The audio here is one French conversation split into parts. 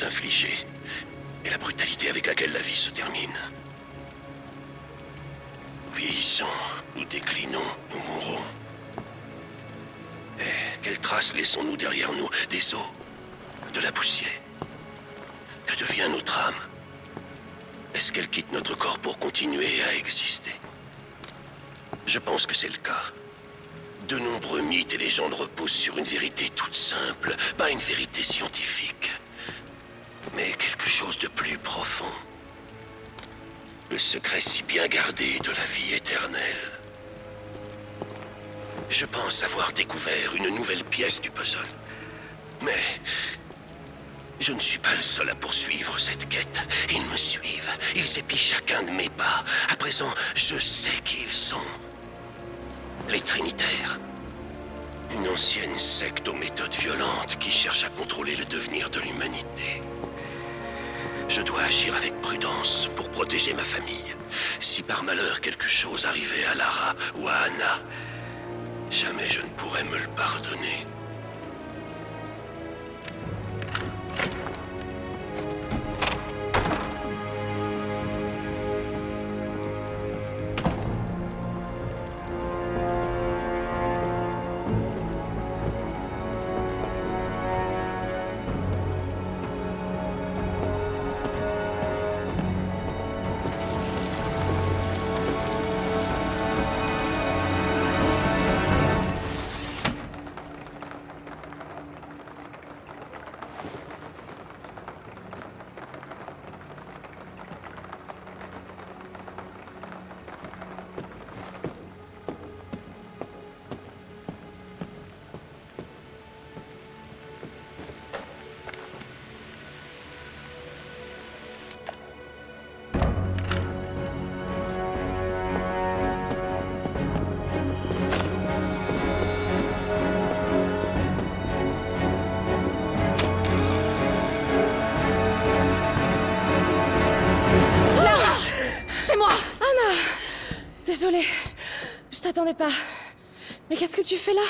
sont et la brutalité avec laquelle la vie se termine. Nous vieillissons, nous déclinons, nous mourrons. Et quelles traces laissons-nous derrière nous Des os De la poussière Que devient notre âme Est-ce qu'elle quitte notre corps pour continuer à exister Je pense que c'est le cas. De nombreux mythes et légendes reposent sur une vérité toute simple, pas une vérité scientifique, quelque chose de plus profond. Le secret si bien gardé de la vie éternelle. Je pense avoir découvert une nouvelle pièce du puzzle. Mais je ne suis pas le seul à poursuivre cette quête. Ils me suivent. Ils épient chacun de mes pas. À présent, je sais qui ils sont. Les Trinitaires. Une ancienne secte aux méthodes violentes qui cherche à contrôler le devenir de l'humanité. Je dois agir avec prudence pour protéger ma famille. Si par malheur quelque chose arrivait à Lara ou à Anna, jamais je ne pourrais me le pardonner. Je t'attendais pas. Mais qu'est-ce que tu fais là?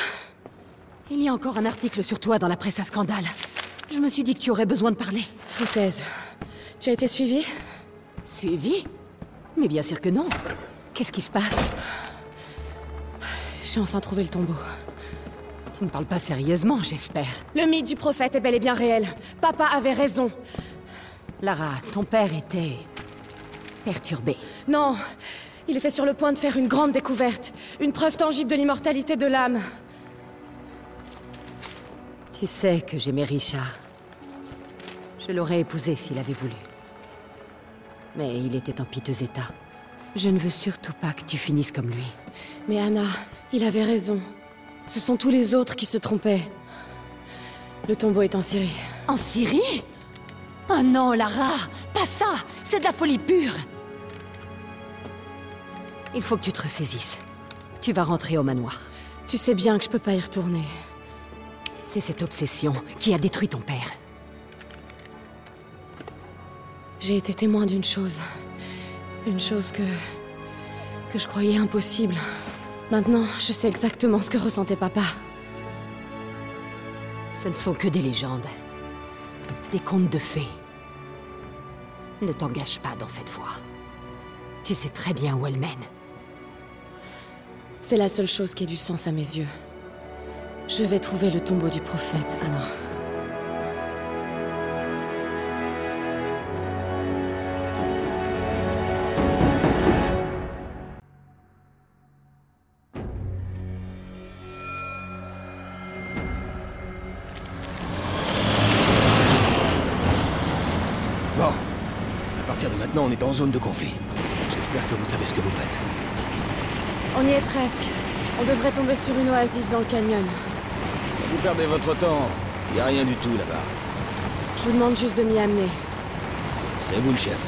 Il y a encore un article sur toi dans la presse à scandale. Je me suis dit que tu aurais besoin de parler. Foutaise. Tu as été suivie? Suivi Mais bien sûr que non. Qu'est-ce qui se passe? J'ai enfin trouvé le tombeau. Tu ne parles pas sérieusement, j'espère. Le mythe du prophète est bel et bien réel. Papa avait raison. Lara, ton père était... perturbé. Non, il était sur le point de faire une grande découverte. Une preuve tangible de l'immortalité de l'âme. Tu sais que j'aimais Richard. Je l'aurais épousé s'il avait voulu. Mais il était en piteux état. Je ne veux surtout pas que tu finisses comme lui. Mais Anna, il avait raison. Ce sont tous les autres qui se trompaient. Le tombeau est en Syrie. En Syrie? Oh non, Lara Pas ça C'est de la folie pure Il faut que tu te ressaisisses. Tu vas rentrer au manoir. Tu sais bien que je peux pas y retourner. C'est cette obsession qui a détruit ton père. J'ai été témoin d'une chose. Une chose que... que je croyais impossible. Maintenant, je sais exactement ce que ressentait papa. Ce ne sont que des légendes. Des contes de fées. Ne t'engage pas dans cette voie. Tu sais très bien où elle mène. C'est la seule chose qui ait du sens à mes yeux. Je vais trouver le tombeau du prophète, Anna. Bon. À partir de maintenant, on est en zone de conflit. J'espère que vous savez ce que vous faites. On y est presque. On devrait tomber sur une oasis dans le canyon. Vous perdez votre temps. Il n'y a rien du tout là-bas. Je vous demande juste de m'y amener. C'est vous le chef.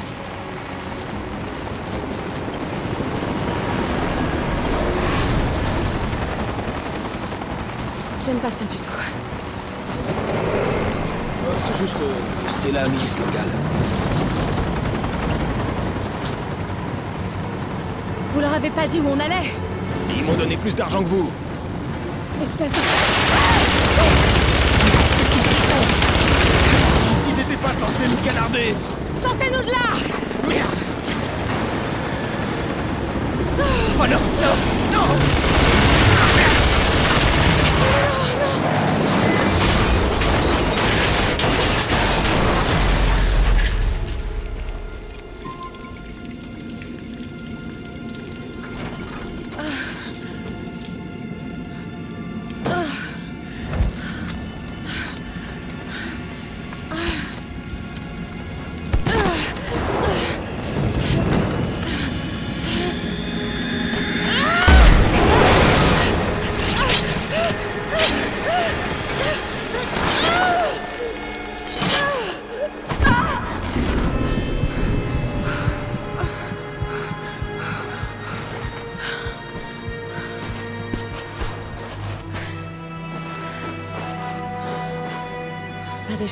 J'aime pas ça du tout. Euh, c'est juste... euh, c'est la milice locale. leur avez pas dit où on allait. Ils m'ont donné plus d'argent que vous. Espèce de... Ils étaient pas censés nous canarder. Sortez-nous de là. Merde. Ah. Oh non, non, non. Ah, merde.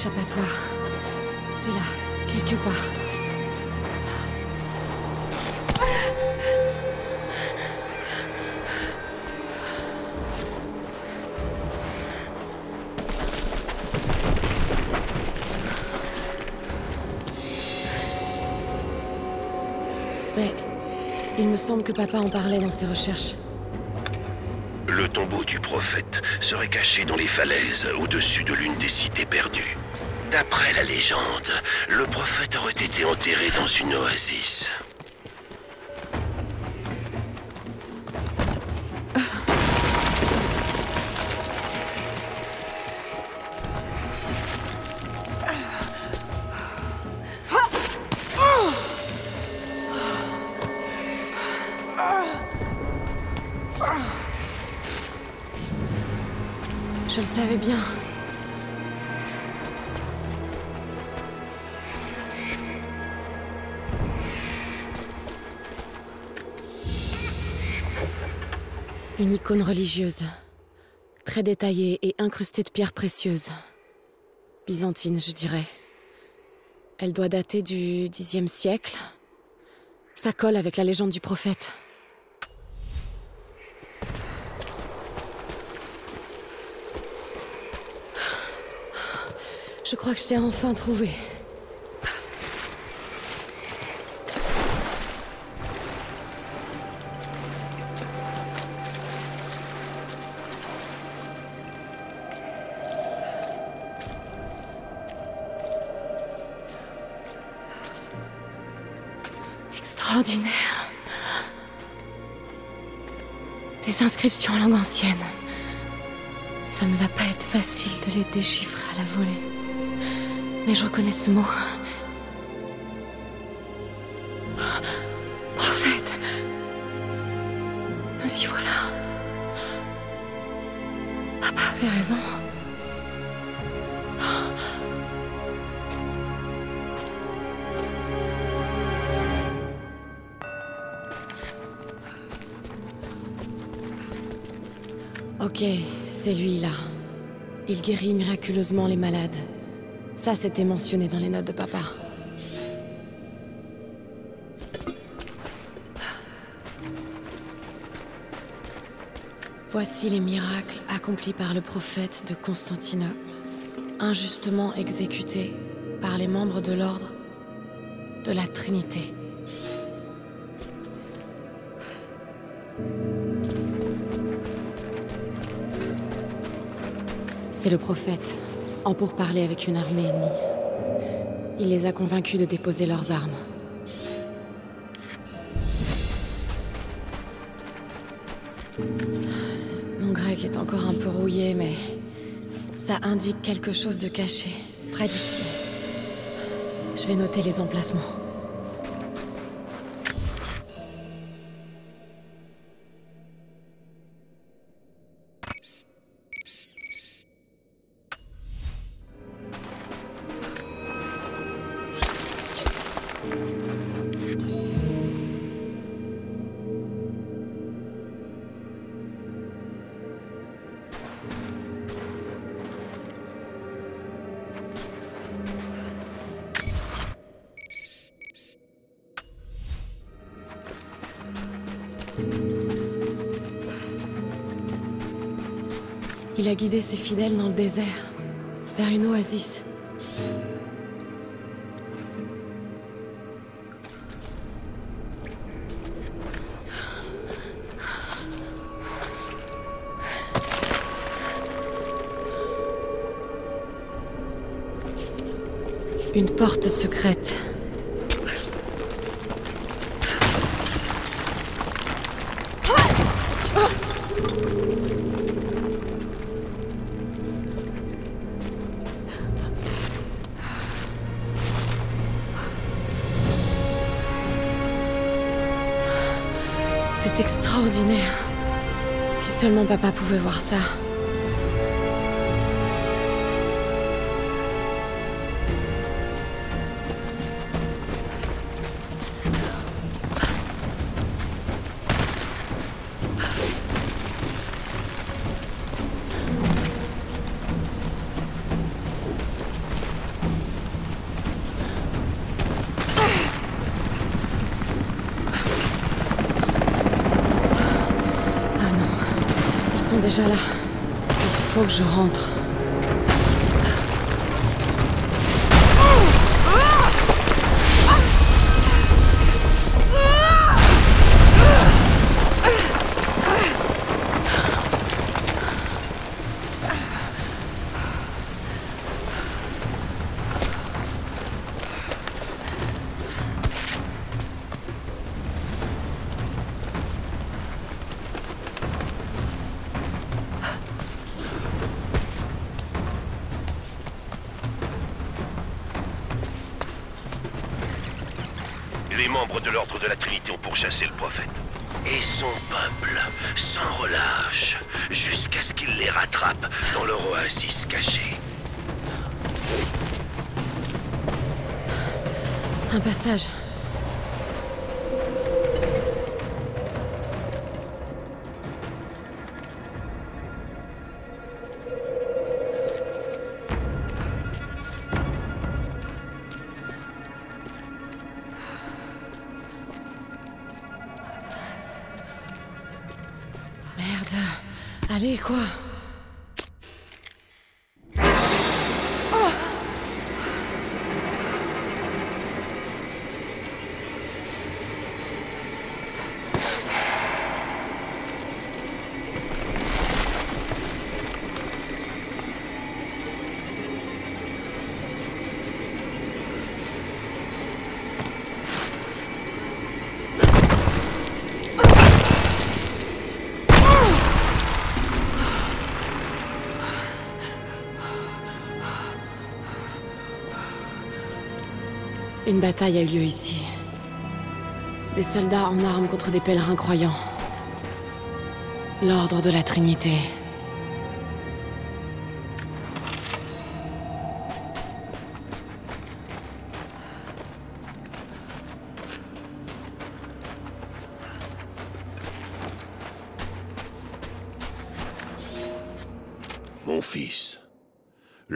D'échappatoire. C'est là, quelque part. Mais il me semble que papa en parlait dans ses recherches. Le tombeau du prophète serait caché dans les falaises au-dessus de l'une des cités perdues. D'après la légende, le prophète aurait été enterré dans une oasis. Une icône religieuse. Très détaillée et incrustée de pierres précieuses. Byzantine, je dirais. Elle doit dater du Xe siècle. Ça colle avec la légende du prophète. Je crois que je t'ai enfin trouvé. Inscriptions en langue ancienne. Ça ne va pas être facile de les déchiffrer à la volée. Mais je reconnais ce mot. Prophète. Nous y voilà. Papa avait raison. Ok, c'est lui là. Il guérit miraculeusement les malades. Ça, c'était mentionné dans les notes de papa. Voici les miracles accomplis par le prophète de Constantinople, injustement exécutés par les membres de l'ordre de la Trinité. C'est le prophète, en pourparlers avec une armée ennemie. Il les a convaincus de déposer leurs armes. Mon grec est encore un peu rouillé, mais ça indique quelque chose de caché, près d'ici. Je vais noter les emplacements. Il a guidé ses fidèles dans le désert, vers une oasis. Une porte secrète. Papa pouvait voir ça. Déjà là. Il faut que je rentre. Les membres de l'Ordre de la Trinité ont pourchassé le prophète. Et son peuple, sans relâche, jusqu'à ce qu'il les rattrape dans leur oasis cachée. Un passage. Une bataille a eu lieu ici. Des soldats en armes contre des pèlerins croyants. L'ordre de la Trinité.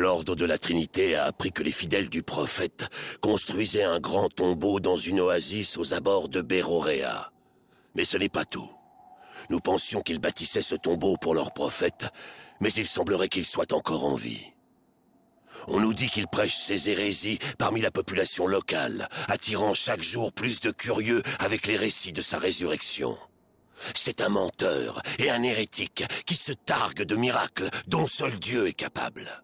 l'Ordre de la Trinité a appris que les fidèles du prophète construisaient un grand tombeau dans une oasis aux abords de Béroréa. Mais ce n'est pas tout. Nous pensions qu'ils bâtissaient ce tombeau pour leur prophète, mais il semblerait qu'il soit encore en vie. On nous dit qu'il prêche ses hérésies parmi la population locale, attirant chaque jour plus de curieux avec les récits de sa résurrection. C'est un menteur et un hérétique qui se targue de miracles dont seul Dieu est capable.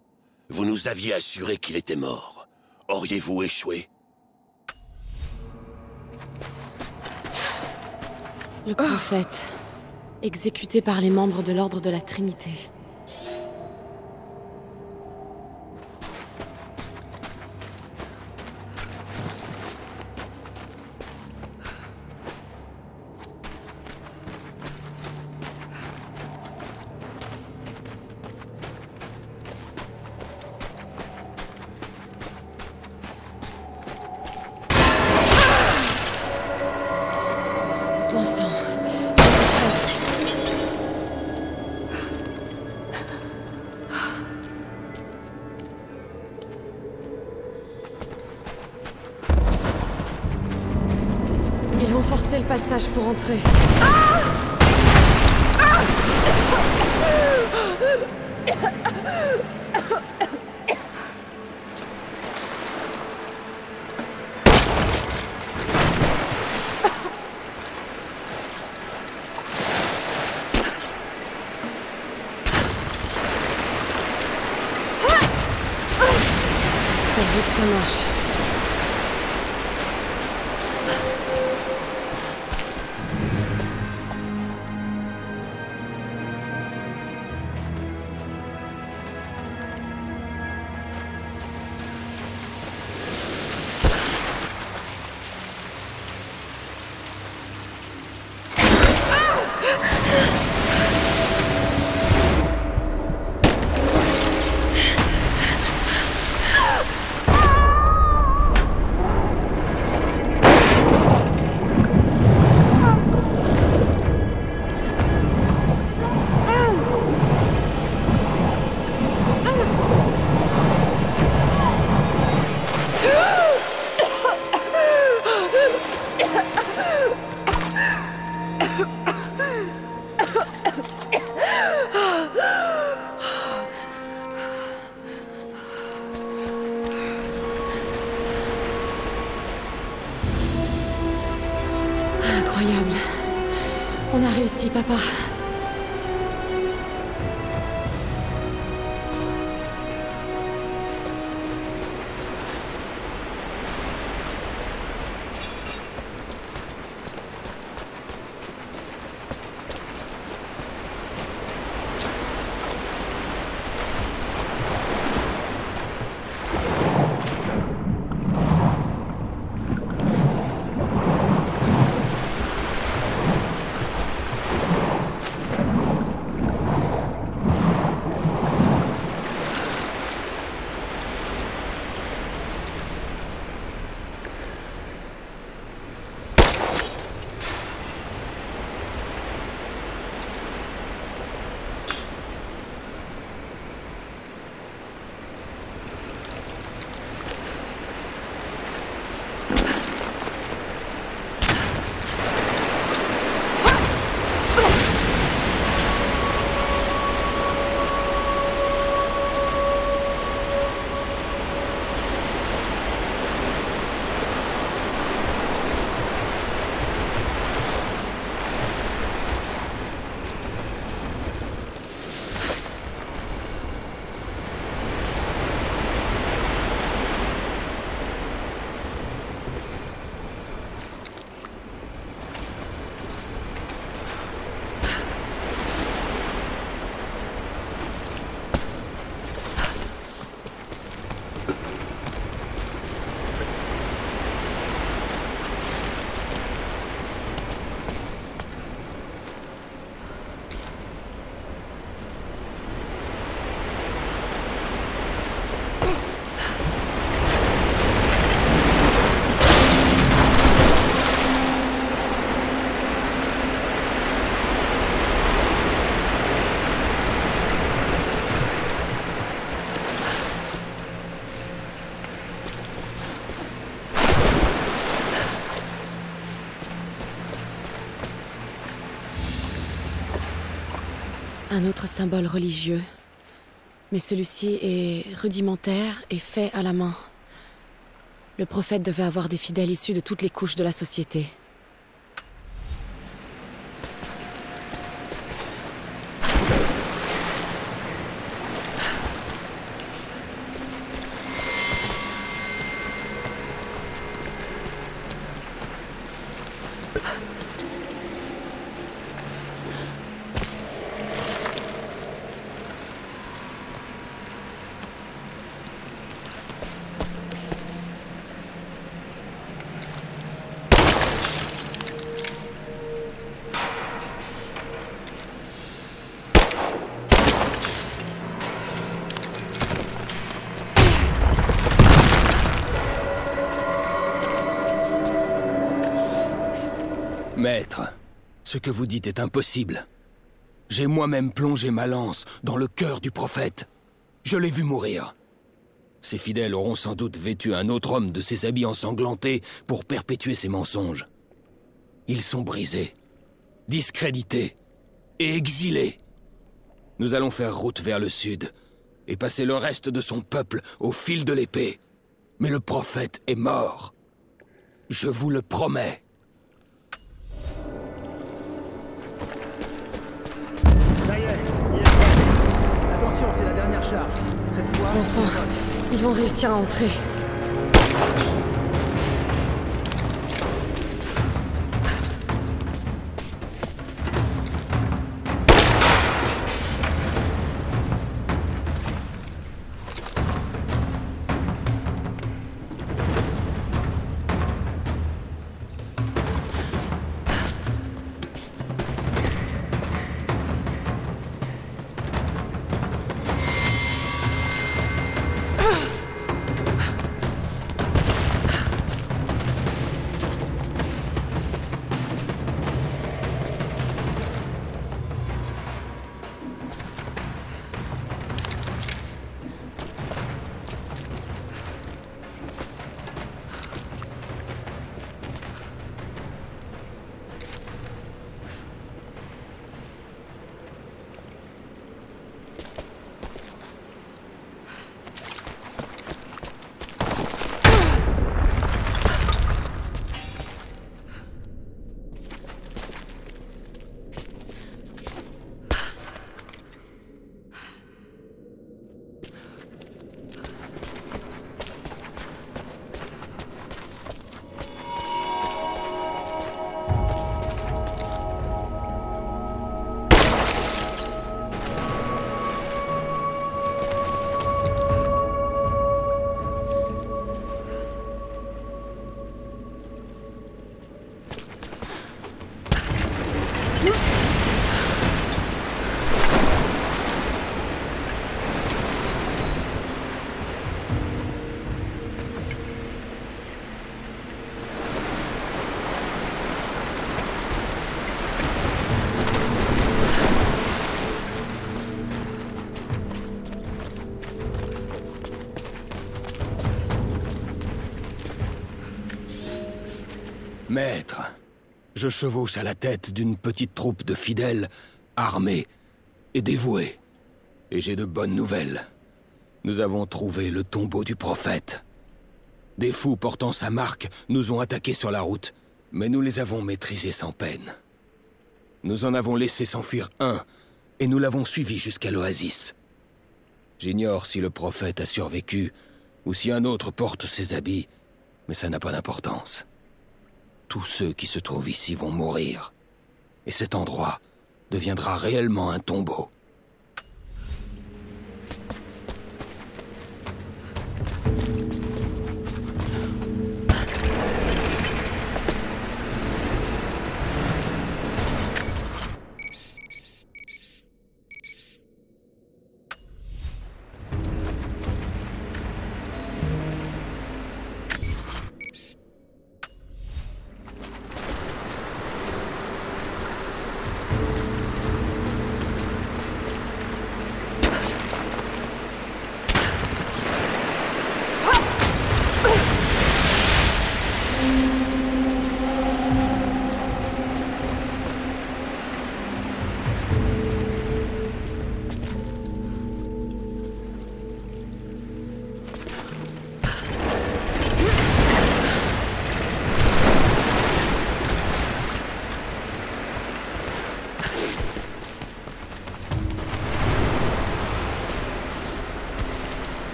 Vous nous aviez assuré qu'il était mort. Auriez-vous échoué? Le prophète, exécuté par les membres de l'Ordre de la Trinité. Pour entrer. Pourvu Incroyable. On a réussi, papa. Un autre symbole religieux. Mais celui-ci est rudimentaire et fait à la main. Le prophète devait avoir des fidèles issus de toutes les couches de la société. Ce que vous dites est impossible. J'ai moi-même plongé ma lance dans le cœur du prophète. Je l'ai vu mourir. Ses fidèles auront sans doute vêtu un autre homme de ses habits ensanglantés pour perpétuer ses mensonges. Ils sont brisés, discrédités et exilés. Nous allons faire route vers le sud et passer le reste de son peuple au fil de l'épée. Mais le prophète est mort. Je vous le promets. Attention, c'est la dernière charge. Cette fois, Bon sang, ils vont réussir à entrer. Je chevauche à la tête d'une petite troupe de fidèles, armés et dévoués. Et j'ai de bonnes nouvelles. Nous avons trouvé le tombeau du prophète. Des fous portant sa marque nous ont attaqués sur la route, mais nous les avons maîtrisés sans peine. Nous en avons laissé s'enfuir un, et nous l'avons suivi jusqu'à l'oasis. J'ignore si le prophète a survécu, ou si un autre porte ses habits, mais ça n'a pas d'importance. Tous ceux qui se trouvent ici vont mourir, et cet endroit deviendra réellement un tombeau.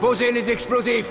Posez les explosifs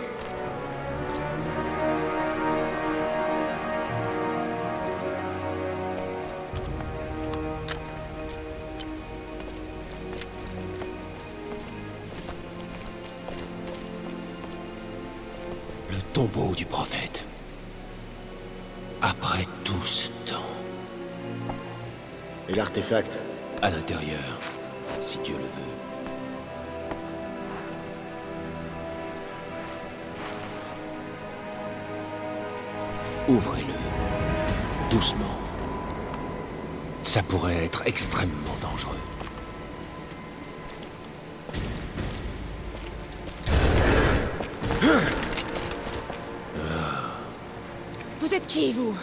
Vous êtes qui, vous?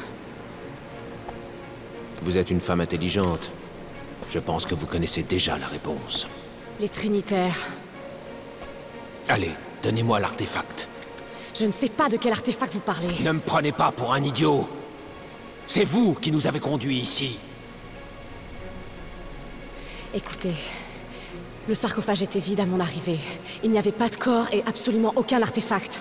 Vous êtes une femme intelligente. Je pense que vous connaissez déjà la réponse. Les Trinitaires. Allez, donnez-moi l'artefact. Je ne sais pas de quel artefact vous parlez. Ne me prenez pas pour un idiot. C'est vous qui nous avez conduits ici. Écoutez, le sarcophage était vide à mon arrivée. Il n'y avait pas de corps et absolument aucun artefact.